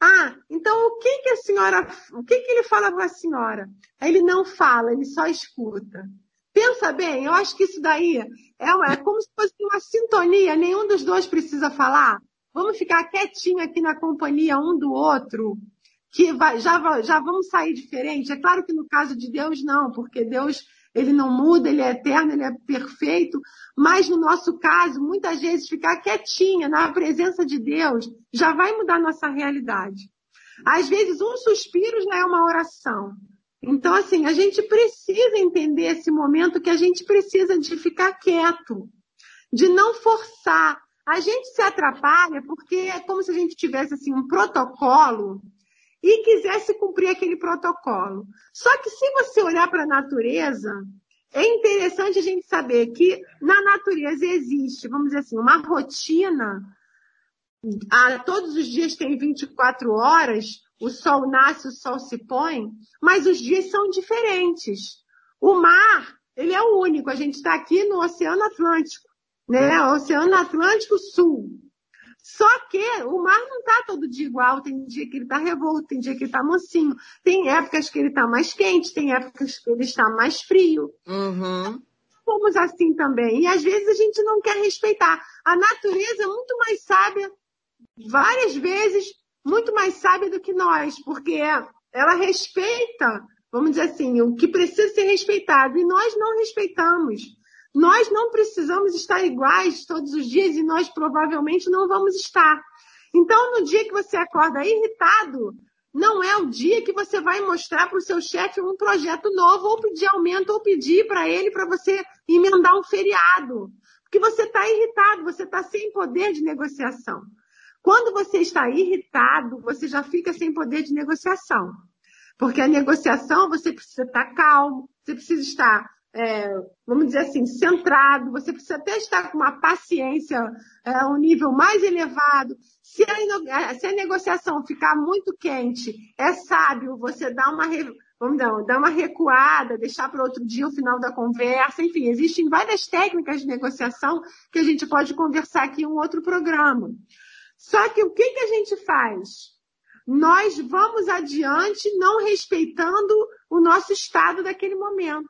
Ah, então o que que a senhora, o que que ele fala para a senhora? Ele não fala, ele só escuta. Pensa bem, eu acho que isso daí é, é como se fosse uma sintonia, nenhum dos dois precisa falar. Vamos ficar quietinho aqui na companhia um do outro, que vai, já, já vamos sair diferente. É claro que no caso de Deus não, porque Deus ele não muda, ele é eterno, ele é perfeito, mas no nosso caso, muitas vezes ficar quietinha na presença de Deus já vai mudar nossa realidade. Às vezes um suspiro já é uma oração. Então, assim, a gente precisa entender esse momento que a gente precisa de ficar quieto, de não forçar. A gente se atrapalha porque é como se a gente tivesse assim um protocolo e quisesse cumprir aquele protocolo. Só que se você olhar para a natureza, é interessante a gente saber que na natureza existe, vamos dizer assim, uma rotina. Ah, todos os dias tem 24 horas, o sol nasce, o sol se põe, mas os dias são diferentes. O mar, ele é o único. A gente está aqui no Oceano Atlântico, né? Oceano Atlântico Sul. Só que o mar não está todo dia igual. Tem dia que ele está revolto, tem dia que ele está mocinho. Tem épocas que ele está mais quente, tem épocas que ele está mais frio. Uhum. Somos assim também. E às vezes a gente não quer respeitar. A natureza é muito mais sábia, várias vezes, muito mais sábia do que nós, porque ela respeita, vamos dizer assim, o que precisa ser respeitado. E nós não respeitamos. Nós não precisamos estar iguais todos os dias e nós provavelmente não vamos estar. Então, no dia que você acorda irritado, não é o dia que você vai mostrar para o seu chefe um projeto novo, ou pedir aumento, ou pedir para ele para você emendar um feriado. Porque você está irritado, você está sem poder de negociação. Quando você está irritado, você já fica sem poder de negociação. Porque a negociação você precisa estar calmo, você precisa estar é, vamos dizer assim, centrado, você precisa até estar com uma paciência, é, um nível mais elevado. Se a, se a, negociação ficar muito quente, é sábio você dar uma, vamos dar, dar uma recuada, deixar para outro dia o final da conversa. Enfim, existem várias técnicas de negociação que a gente pode conversar aqui em um outro programa. Só que o que, que a gente faz? Nós vamos adiante não respeitando o nosso estado daquele momento.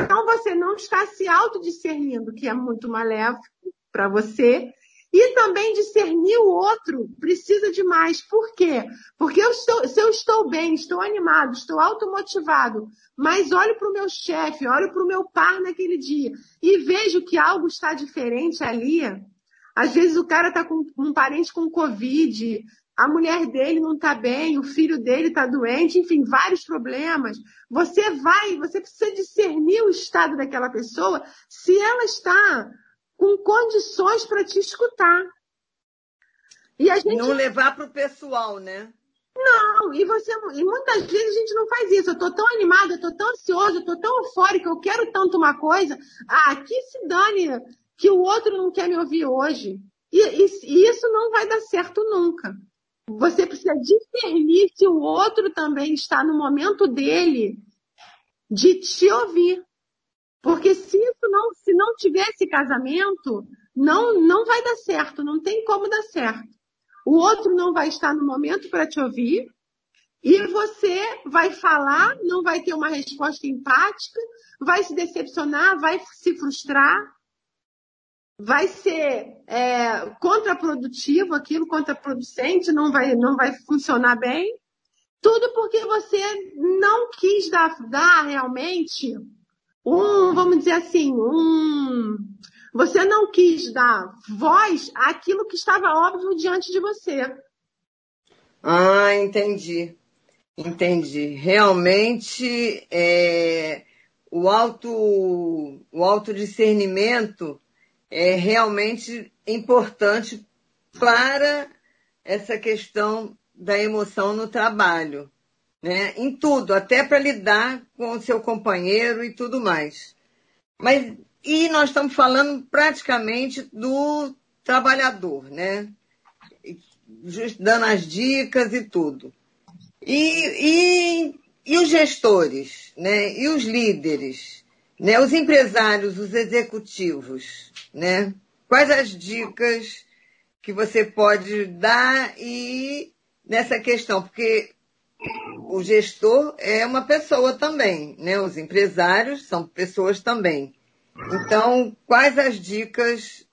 Então você não está se autodiscernindo, que é muito maléfico para você, e também discernir o outro precisa de mais. Por quê? Porque eu estou, se eu estou bem, estou animado, estou automotivado, mas olho para o meu chefe, olho para o meu par naquele dia e vejo que algo está diferente ali. Às vezes o cara está com um parente com Covid, a mulher dele não está bem, o filho dele está doente, enfim, vários problemas. Você vai, você precisa discernir o estado daquela pessoa se ela está com condições para te escutar. E a gente não levar para o pessoal, né? Não, e você e muitas vezes a gente não faz isso. Eu estou tão animada, eu estou tão ansiosa, eu estou tão eufórica, eu quero tanto uma coisa. Ah, que se dane que o outro não quer me ouvir hoje. E, e, e isso não vai dar certo nunca. Você precisa discernir se o outro também está no momento dele de te ouvir. Porque se isso não, se não tiver esse casamento, não, não vai dar certo, não tem como dar certo. O outro não vai estar no momento para te ouvir e você vai falar, não vai ter uma resposta empática, vai se decepcionar, vai se frustrar vai ser é, contraprodutivo, aquilo contraproducente, não vai, não vai funcionar bem. Tudo porque você não quis dar, dar realmente um, vamos dizer assim, um. Você não quis dar voz àquilo que estava óbvio diante de você. Ah, entendi. Entendi. Realmente, é, o, auto, o autodiscernimento é realmente importante para essa questão da emoção no trabalho, né? Em tudo, até para lidar com o seu companheiro e tudo mais. Mas e nós estamos falando praticamente do trabalhador, né? Dando as dicas e tudo. E, e, e os gestores, né? E os líderes, né? Os empresários, os executivos, né? Quais as dicas que você pode dar e nessa questão, porque o gestor é uma pessoa também, né? Os empresários são pessoas também. Então, quais as dicas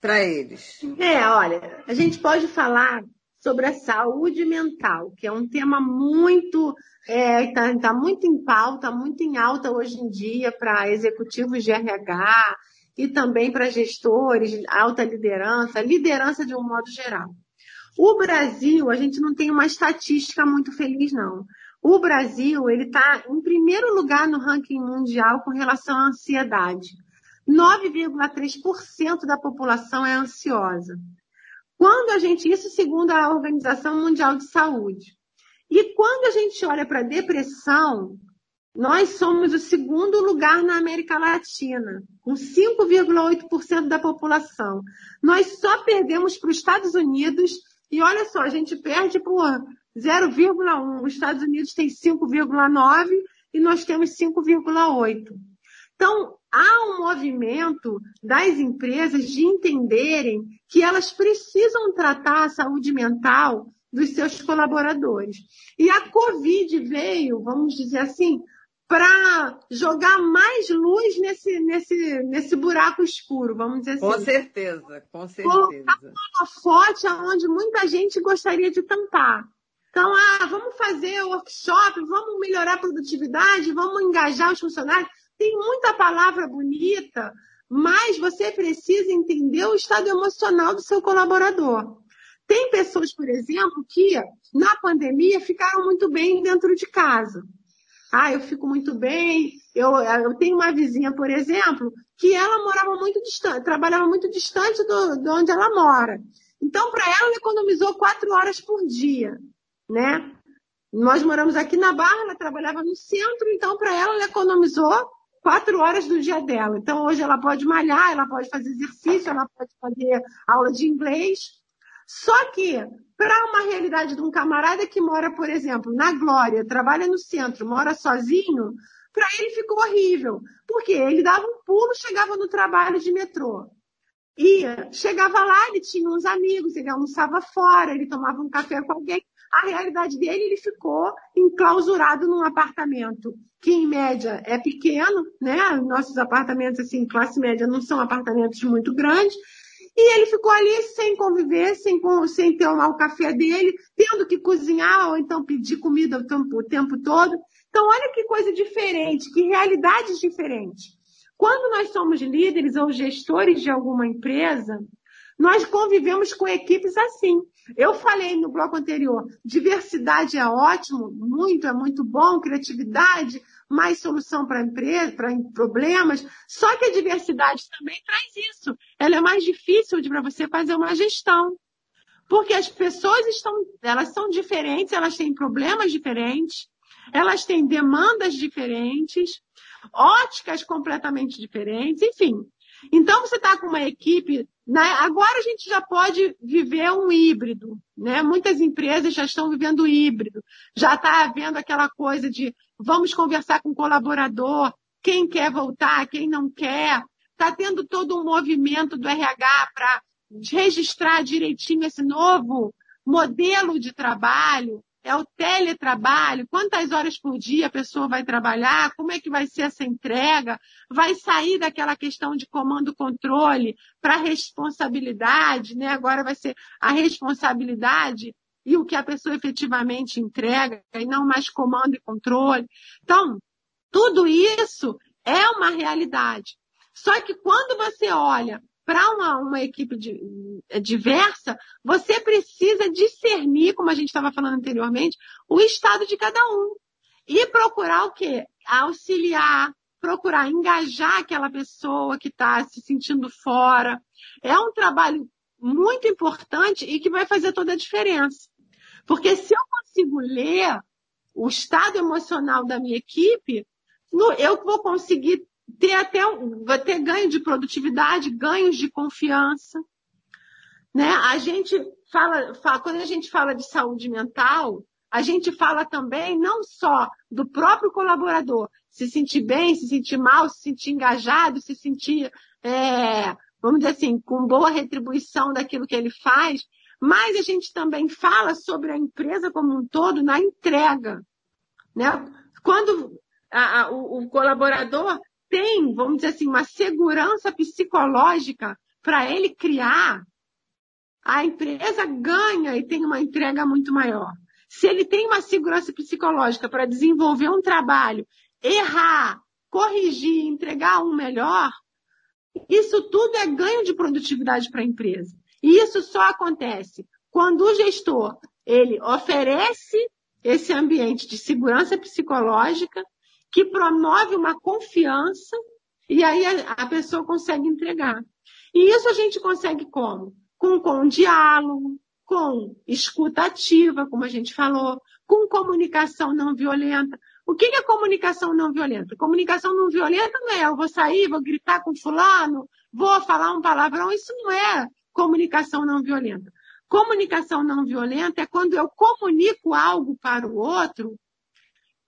para eles? É, olha, a gente pode falar sobre a saúde mental, que é um tema muito está é, tá, tá muito em pauta, muito em alta hoje em dia para executivos de RH, e também para gestores, alta liderança, liderança de um modo geral. O Brasil, a gente não tem uma estatística muito feliz, não. O Brasil, ele está em primeiro lugar no ranking mundial com relação à ansiedade. 9,3% da população é ansiosa. Quando a gente, isso segundo a Organização Mundial de Saúde. E quando a gente olha para a depressão, nós somos o segundo lugar na América Latina, com 5,8% da população. Nós só perdemos para os Estados Unidos, e olha só, a gente perde por 0,1. Os Estados Unidos têm 5,9 e nós temos 5,8. Então, há um movimento das empresas de entenderem que elas precisam tratar a saúde mental dos seus colaboradores. E a Covid veio, vamos dizer assim, para jogar mais luz nesse, nesse, nesse buraco escuro, vamos dizer assim. Com certeza, com certeza. Uma forte onde muita gente gostaria de tampar. Então, ah, vamos fazer workshop, vamos melhorar a produtividade, vamos engajar os funcionários. Tem muita palavra bonita, mas você precisa entender o estado emocional do seu colaborador. Tem pessoas, por exemplo, que na pandemia ficaram muito bem dentro de casa. Ah, eu fico muito bem. Eu, eu tenho uma vizinha, por exemplo, que ela morava muito distante, trabalhava muito distante do, de onde ela mora. Então, para ela, ela economizou quatro horas por dia, né? Nós moramos aqui na Barra, ela trabalhava no centro, então para ela, ela economizou quatro horas do dia dela. Então, hoje ela pode malhar, ela pode fazer exercício, ela pode fazer aula de inglês. Só que, para uma realidade de um camarada que mora, por exemplo, na Glória, trabalha no centro, mora sozinho, para ele ficou horrível. Porque ele dava um pulo, chegava no trabalho de metrô. Ia, chegava lá, ele tinha uns amigos, ele almoçava fora, ele tomava um café com alguém. A realidade dele, ele ficou enclausurado num apartamento que, em média, é pequeno, né? Nossos apartamentos, assim, classe média, não são apartamentos muito grandes e ele ficou ali sem conviver, sem, sem tomar o café dele, tendo que cozinhar ou então pedir comida o tempo, o tempo todo. Então, olha que coisa diferente, que realidades diferentes. Quando nós somos líderes ou gestores de alguma empresa, Nós convivemos com equipes assim. Eu falei no bloco anterior, diversidade é ótimo, muito, é muito bom, criatividade, mais solução para empresa, para problemas. Só que a diversidade também traz isso. Ela é mais difícil para você fazer uma gestão. Porque as pessoas estão, elas são diferentes, elas têm problemas diferentes, elas têm demandas diferentes, óticas completamente diferentes, enfim. Então você está com uma equipe, né? agora a gente já pode viver um híbrido, né? Muitas empresas já estão vivendo híbrido, já está havendo aquela coisa de vamos conversar com o colaborador, quem quer voltar, quem não quer. Está tendo todo um movimento do RH para registrar direitinho esse novo modelo de trabalho, é o teletrabalho, quantas horas por dia a pessoa vai trabalhar, como é que vai ser essa entrega, vai sair daquela questão de comando-controle para responsabilidade, né? Agora vai ser a responsabilidade e o que a pessoa efetivamente entrega, e não mais comando e controle. Então, tudo isso é uma realidade. Só que quando você olha para uma, uma, equipe de, é, diversa, você precisa discernir, como a gente estava falando anteriormente, o estado de cada um. E procurar o quê? Auxiliar, procurar engajar aquela pessoa que está se sentindo fora. É um trabalho muito importante e que vai fazer toda a diferença. Porque se eu consigo ler o estado emocional da minha equipe, eu vou conseguir ter até vai ter ganho de produtividade, ganhos de confiança. Né? A gente fala, fala, quando a gente fala de saúde mental, a gente fala também não só do próprio colaborador se sentir bem, se sentir mal, se sentir engajado, se sentir, é, vamos dizer assim, com boa retribuição daquilo que ele faz, mas a gente também fala sobre a empresa como um todo na entrega. Né? Quando a, a, o, o colaborador tem, vamos dizer assim, uma segurança psicológica para ele criar, a empresa ganha e tem uma entrega muito maior. Se ele tem uma segurança psicológica para desenvolver um trabalho, errar, corrigir, entregar um melhor, isso tudo é ganho de produtividade para a empresa. E isso só acontece quando o gestor ele oferece esse ambiente de segurança psicológica que promove uma confiança e aí a, a pessoa consegue entregar. E isso a gente consegue como? Com, com diálogo, com escuta ativa, como a gente falou, com comunicação não violenta. O que é comunicação não violenta? Comunicação não violenta não é eu vou sair, vou gritar com fulano, vou falar um palavrão. Isso não é comunicação não violenta. Comunicação não violenta é quando eu comunico algo para o outro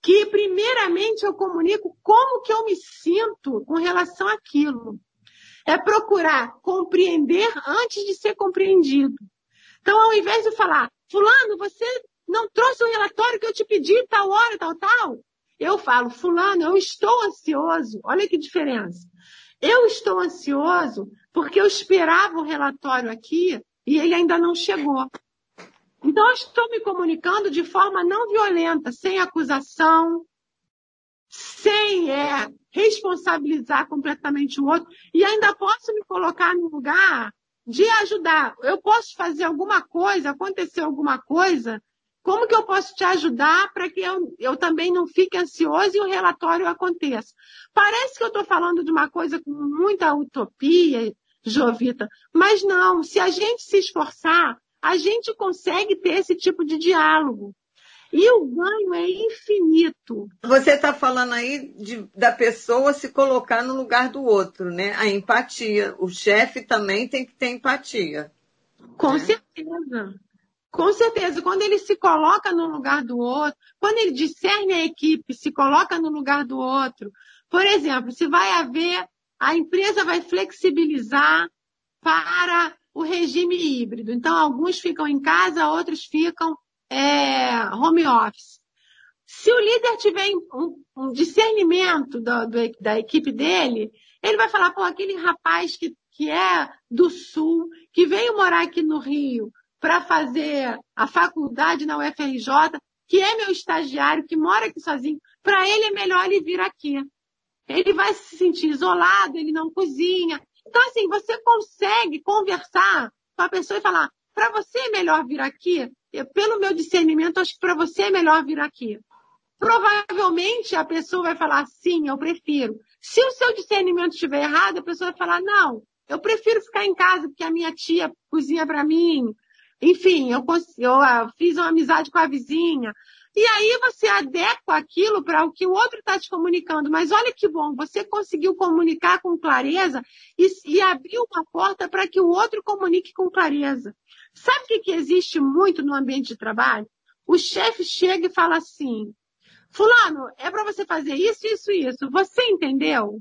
que primeiramente eu comunico como que eu me sinto com relação àquilo. É procurar compreender antes de ser compreendido. Então, ao invés de falar, fulano, você não trouxe o relatório que eu te pedi tal hora, tal, tal, eu falo, fulano, eu estou ansioso. Olha que diferença. Eu estou ansioso porque eu esperava o relatório aqui e ele ainda não chegou. Então, eu estou me comunicando de forma não violenta, sem acusação, sem é, responsabilizar completamente o outro, e ainda posso me colocar no lugar de ajudar. Eu posso fazer alguma coisa, acontecer alguma coisa, como que eu posso te ajudar para que eu, eu também não fique ansioso e o relatório aconteça? Parece que eu estou falando de uma coisa com muita utopia, Jovita, mas não, se a gente se esforçar, a gente consegue ter esse tipo de diálogo. E o ganho é infinito. Você está falando aí de, da pessoa se colocar no lugar do outro, né? A empatia. O chefe também tem que ter empatia. Com né? certeza. Com certeza. Quando ele se coloca no lugar do outro, quando ele discerne a equipe, se coloca no lugar do outro. Por exemplo, se vai haver, a empresa vai flexibilizar para o regime híbrido. Então, alguns ficam em casa, outros ficam é, home office. Se o líder tiver um, um discernimento do, do, da equipe dele, ele vai falar, pô, aquele rapaz que, que é do Sul, que veio morar aqui no Rio para fazer a faculdade na UFRJ, que é meu estagiário, que mora aqui sozinho, para ele é melhor ele vir aqui. Ele vai se sentir isolado, ele não cozinha, então, assim, você consegue conversar com a pessoa e falar: para você é melhor vir aqui? Eu, pelo meu discernimento, acho que para você é melhor vir aqui. Provavelmente a pessoa vai falar: sim, eu prefiro. Se o seu discernimento estiver errado, a pessoa vai falar: não, eu prefiro ficar em casa porque a minha tia cozinha para mim. Enfim, eu, eu, ah, fiz uma amizade com a vizinha. E aí você adequa aquilo para o que o outro está te comunicando. Mas olha que bom, você conseguiu comunicar com clareza e, e abriu uma porta para que o outro comunique com clareza. Sabe o que, que existe muito no ambiente de trabalho? O chefe chega e fala assim: Fulano, é para você fazer isso, isso, isso. Você entendeu?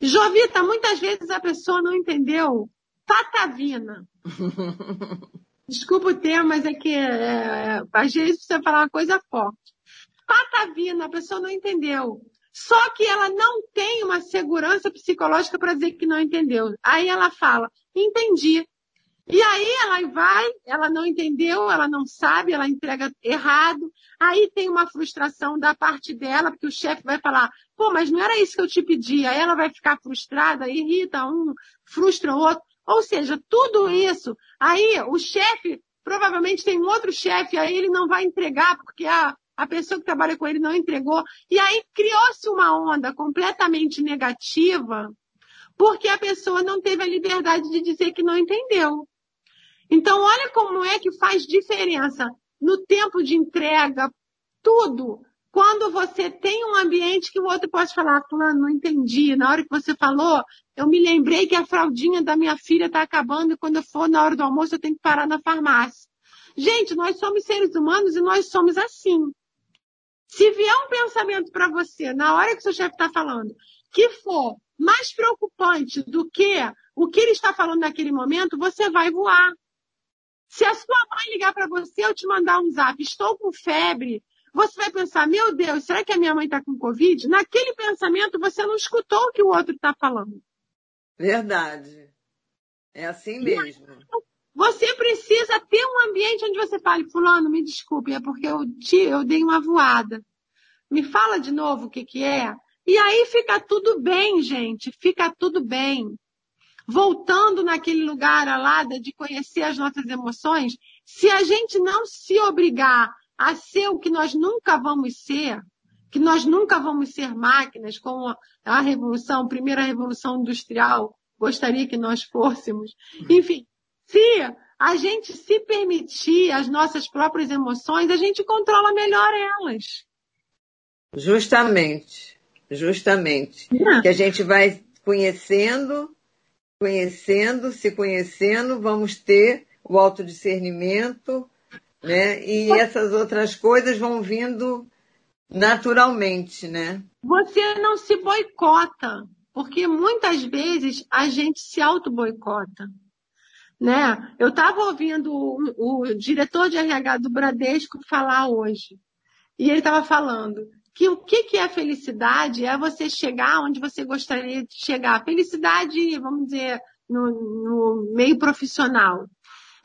Jovita, muitas vezes a pessoa não entendeu. Patavina. Desculpa o termo, mas é que é, é, às vezes você falar uma coisa forte. Patavina, a pessoa não entendeu. Só que ela não tem uma segurança psicológica para dizer que não entendeu. Aí ela fala, entendi. E aí ela vai, ela não entendeu, ela não sabe, ela entrega errado. Aí tem uma frustração da parte dela, porque o chefe vai falar, pô, mas não era isso que eu te pedi. Aí ela vai ficar frustrada, irrita um, frustra o outro. Ou seja, tudo isso. Aí o chefe provavelmente tem um outro chefe, aí ele não vai entregar, porque a, a pessoa que trabalha com ele não entregou. E aí criou-se uma onda completamente negativa, porque a pessoa não teve a liberdade de dizer que não entendeu. Então, olha como é que faz diferença no tempo de entrega, tudo. Quando você tem um ambiente que o outro pode falar, fulano, não entendi. Na hora que você falou, eu me lembrei que a fraldinha da minha filha está acabando e quando eu for na hora do almoço eu tenho que parar na farmácia. Gente, nós somos seres humanos e nós somos assim. Se vier um pensamento para você na hora que o seu chefe está falando, que for mais preocupante do que o que ele está falando naquele momento, você vai voar. Se a sua mãe ligar para você ou te mandar um zap, estou com febre, você vai pensar, meu Deus, será que a minha mãe está com Covid? Naquele pensamento você não escutou o que o outro está falando. Verdade. É assim mesmo. Você precisa ter um ambiente onde você fale, fulano, me desculpe, é porque eu, te, eu dei uma voada. Me fala de novo o que, que é. E aí fica tudo bem, gente. Fica tudo bem. Voltando naquele lugar lá de conhecer as nossas emoções, se a gente não se obrigar a ser o que nós nunca vamos ser, que nós nunca vamos ser máquinas, como a revolução, a primeira revolução industrial gostaria que nós fôssemos. Enfim, se a gente se permitir as nossas próprias emoções, a gente controla melhor elas. Justamente, justamente. É. Que a gente vai conhecendo, conhecendo, se conhecendo, vamos ter o autodiscernimento, né? E essas outras coisas vão vindo naturalmente, né? Você não se boicota, porque muitas vezes a gente se auto-boicota. Né? Eu estava ouvindo o, o, diretor de RH do Bradesco falar hoje, e ele estava falando que o que, que é felicidade é você chegar onde você gostaria de chegar. Felicidade, vamos dizer, no, no meio profissional.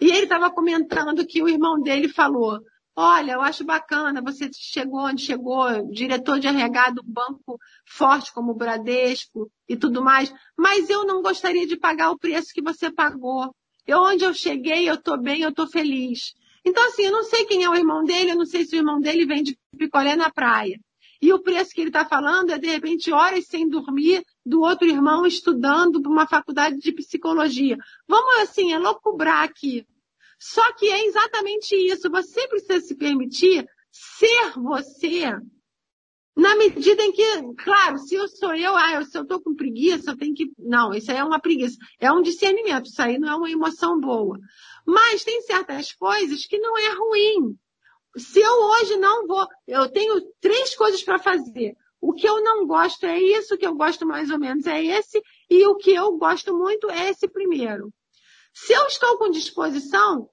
E ele estava comentando que o irmão dele falou: Olha, eu acho bacana, você chegou onde chegou, diretor de RH do banco forte como o Bradesco e tudo mais, mas eu não gostaria de pagar o preço que você pagou. Eu, onde eu cheguei, eu estou bem, eu estou feliz. Então, assim, eu não sei quem é o irmão dele, eu não sei se o irmão dele vende picolé na praia. E o preço que ele está falando é, de repente, horas sem dormir do outro irmão estudando para uma faculdade de psicologia. Vamos, assim, é loucubrar aqui. Só que é exatamente isso. Você precisa se permitir ser você. Na medida em que, claro, se eu sou eu, ah, se eu estou com preguiça, eu tenho que. Não, isso aí é uma preguiça. É um discernimento. Isso aí não é uma emoção boa. Mas tem certas coisas que não é ruim. Se eu hoje não vou, eu tenho três coisas para fazer. O que eu não gosto é isso, o que eu gosto mais ou menos é esse, e o que eu gosto muito é esse primeiro. Se eu estou com disposição,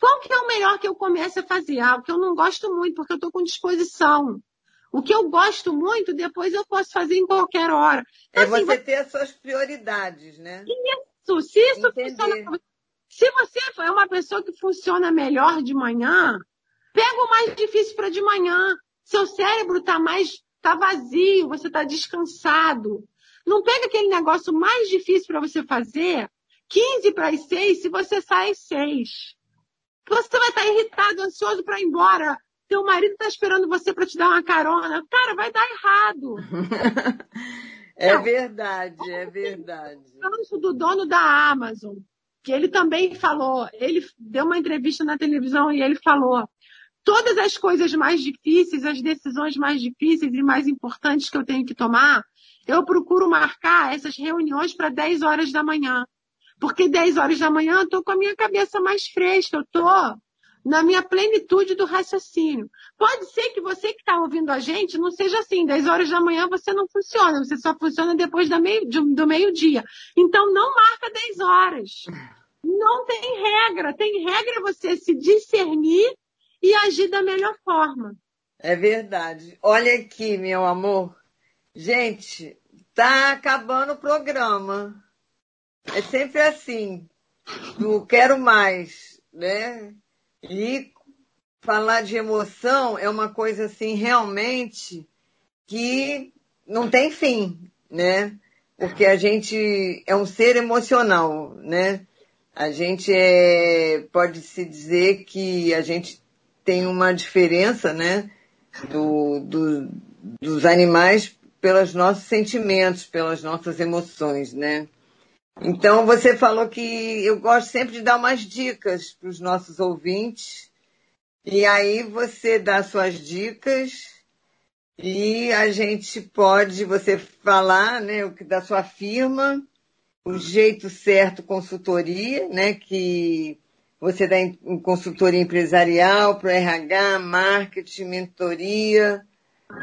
qual que é o melhor que eu comece a fazer? Ah, o que eu não gosto muito, porque eu estou com disposição. O que eu gosto muito, depois eu posso fazer em qualquer hora. Então, é assim, você ter as suas prioridades, né? Isso, se isso Entender. funciona. Se você é uma pessoa que funciona melhor de manhã, pega o mais difícil para de manhã. Seu cérebro está mais, tá vazio, você está descansado. Não pega aquele negócio mais difícil para você fazer 15 para as 6 se você sai às 6. Você vai estar irritado, ansioso para ir embora. Teu marido está esperando você para te dar uma carona. Cara, vai dar errado. é Não. verdade, é verdade. Falando do dono da Amazon, que ele também falou, ele deu uma entrevista na televisão e ele falou: todas as coisas mais difíceis, as decisões mais difíceis e mais importantes que eu tenho que tomar, eu procuro marcar essas reuniões para 10 horas da manhã. Porque 10 horas da manhã eu estou com a minha cabeça mais fresca, eu estou na minha plenitude do raciocínio. Pode ser que você que está ouvindo a gente não seja assim, 10 horas da manhã você não funciona, você só funciona depois do meio-dia. Então não marca 10 horas. Não tem regra. Tem regra você se discernir e agir da melhor forma. É verdade. Olha aqui, meu amor. Gente, tá acabando o programa. É sempre assim. Não quero mais, né? E falar de emoção é uma coisa assim realmente que não tem fim, né? Porque a gente é um ser emocional, né? A gente é, pode se dizer que a gente tem uma diferença, né? Do, do, dos animais pelos nossos sentimentos, pelas nossas emoções, né? Então, você falou que eu gosto sempre de dar umas dicas para os nossos ouvintes. E aí você dá suas dicas e a gente pode, você falar, né, o que da sua firma, o jeito certo consultoria, né, que você dá em consultoria empresarial para RH, marketing, mentoria,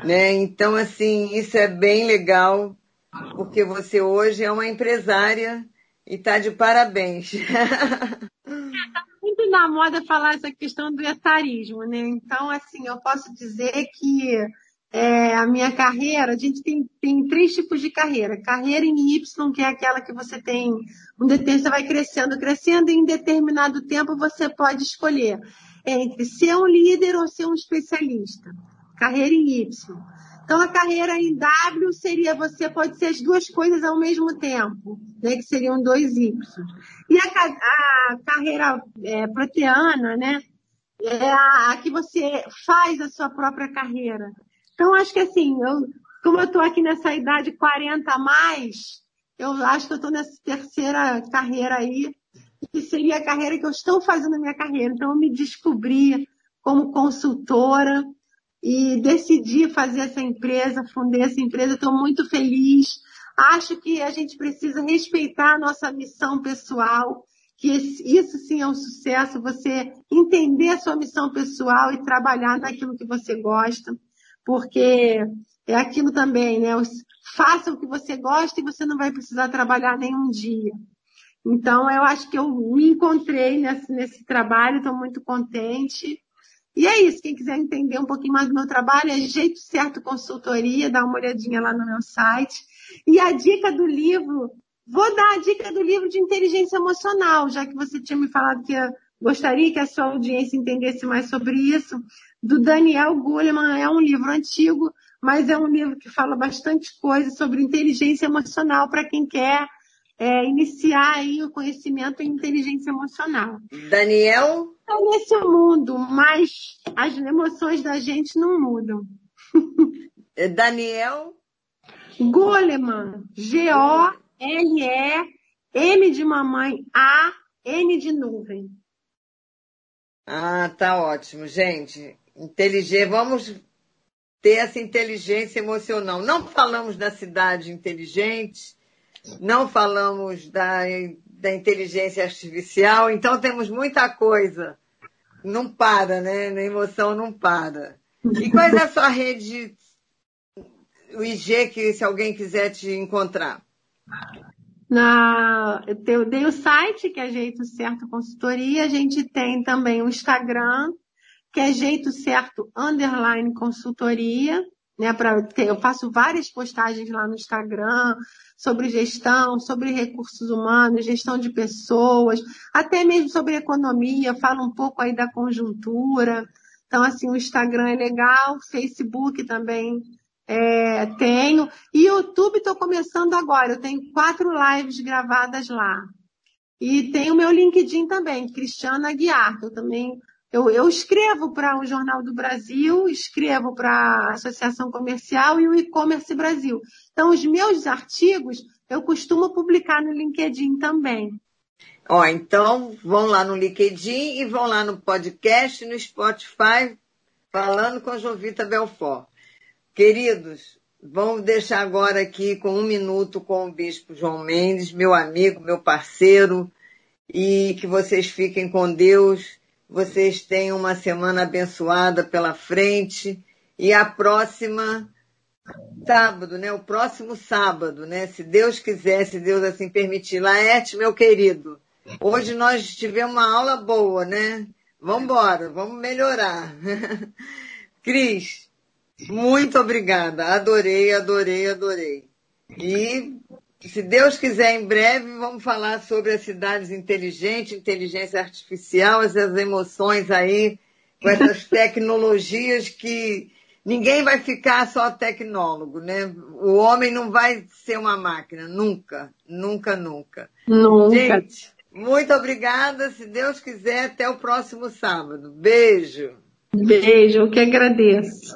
né? Então, assim, isso é bem legal porque você hoje é uma empresária e está de parabéns. Está muito na moda falar essa questão do etarismo, né? Então, assim, eu posso dizer que é, a minha carreira, a gente tem, tem três tipos de carreira. Carreira em Y, que é aquela que você tem um determinado, vai crescendo, crescendo, e em determinado tempo você pode escolher entre ser um líder ou ser um especialista. Carreira em Y. Então, a carreira em W seria você pode ser as duas coisas ao mesmo tempo, né? Que seriam dois Y. E a, a carreira é, proteana, né? É a, a, que você faz a sua própria carreira. Então, acho que assim, eu, como eu estou aqui nessa idade 40 a mais, eu acho que eu estou nessa terceira carreira aí, que seria a carreira que eu estou fazendo na minha carreira. Então, eu me descobri como consultora, e decidi fazer essa empresa, fundei essa empresa, estou muito feliz. Acho que a gente precisa respeitar a nossa missão pessoal, que isso sim é um sucesso, você entender a sua missão pessoal e trabalhar naquilo que você gosta, porque é aquilo também, né? Faça o que você gosta e você não vai precisar trabalhar nenhum dia. Então, eu acho que eu me encontrei nesse, nesse trabalho, estou muito contente. E é isso. Quem quiser entender um pouquinho mais do meu trabalho, é Jeito Certo Consultoria, dá uma olhadinha lá no meu site. E a dica do livro, vou dar a dica do livro de inteligência emocional, já que você tinha me falado que gostaria que a sua audiência entendesse mais sobre isso. Do Daniel Goleman, é um livro antigo, mas é um livro que fala bastante coisa sobre inteligência emocional para quem quer é, iniciar aí o conhecimento em inteligência emocional. Daniel? Está nesse mundo, mas as emoções da gente não mudam. É Daniel? Goleman. G-O-L-E-M de mamãe, A, N de nuvem. Ah, tá ótimo, gente. Inteligente, vamos ter essa inteligência emocional. Não falamos da cidade inteligente, não falamos da, da inteligência artificial, então temos muita coisa. Não para, né? A emoção não para. E qual é a sua rede, o IG, que se alguém quiser te encontrar? Na, eu dei o site, que é Jeito Certo Consultoria. A gente tem também o Instagram, que é Jeito Certo Underline Consultoria né? Pra, eu faço várias postagens lá no Instagram sobre gestão, sobre recursos humanos, gestão de pessoas, até mesmo sobre economia, falo um pouco aí da conjuntura. Então, assim, o Instagram é legal, Facebook também é, tenho. E YouTube estou começando agora, eu tenho quatro lives gravadas lá. E tem o meu LinkedIn também, Cristiana Aguiar, que eu também eu, eu escrevo para o Jornal do Brasil, escrevo para a Associação Comercial e o E-Commerce Brasil. Então, os meus artigos eu costumo publicar no LinkedIn também. Ó, então vão lá no LinkedIn e vão lá no podcast, no Spotify, falando com a Jovita Belfort. Queridos, vamos deixar agora aqui com um minuto com o Bispo João Mendes, meu amigo, meu parceiro, e que vocês fiquem com Deus, vocês tenham uma semana abençoada pela frente e a próxima sábado, né? O próximo sábado, né? Se Deus quiser, se Deus assim permitir. Laerte, meu querido, hoje nós tivemos uma aula boa, né? Vamos embora, vamos melhorar. Cris, muito obrigada. Adorei, adorei, adorei. E se Deus quiser, em breve vamos falar sobre as cidades inteligentes, inteligência artificial, essas emoções aí, com essas tecnologias que ninguém vai ficar só tecnólogo, né? O homem não vai ser uma máquina, nunca, nunca, nunca. Nunca. Gente, muito obrigada. Se Deus quiser, até o próximo sábado. Beijo. Beijo, eu que agradeço.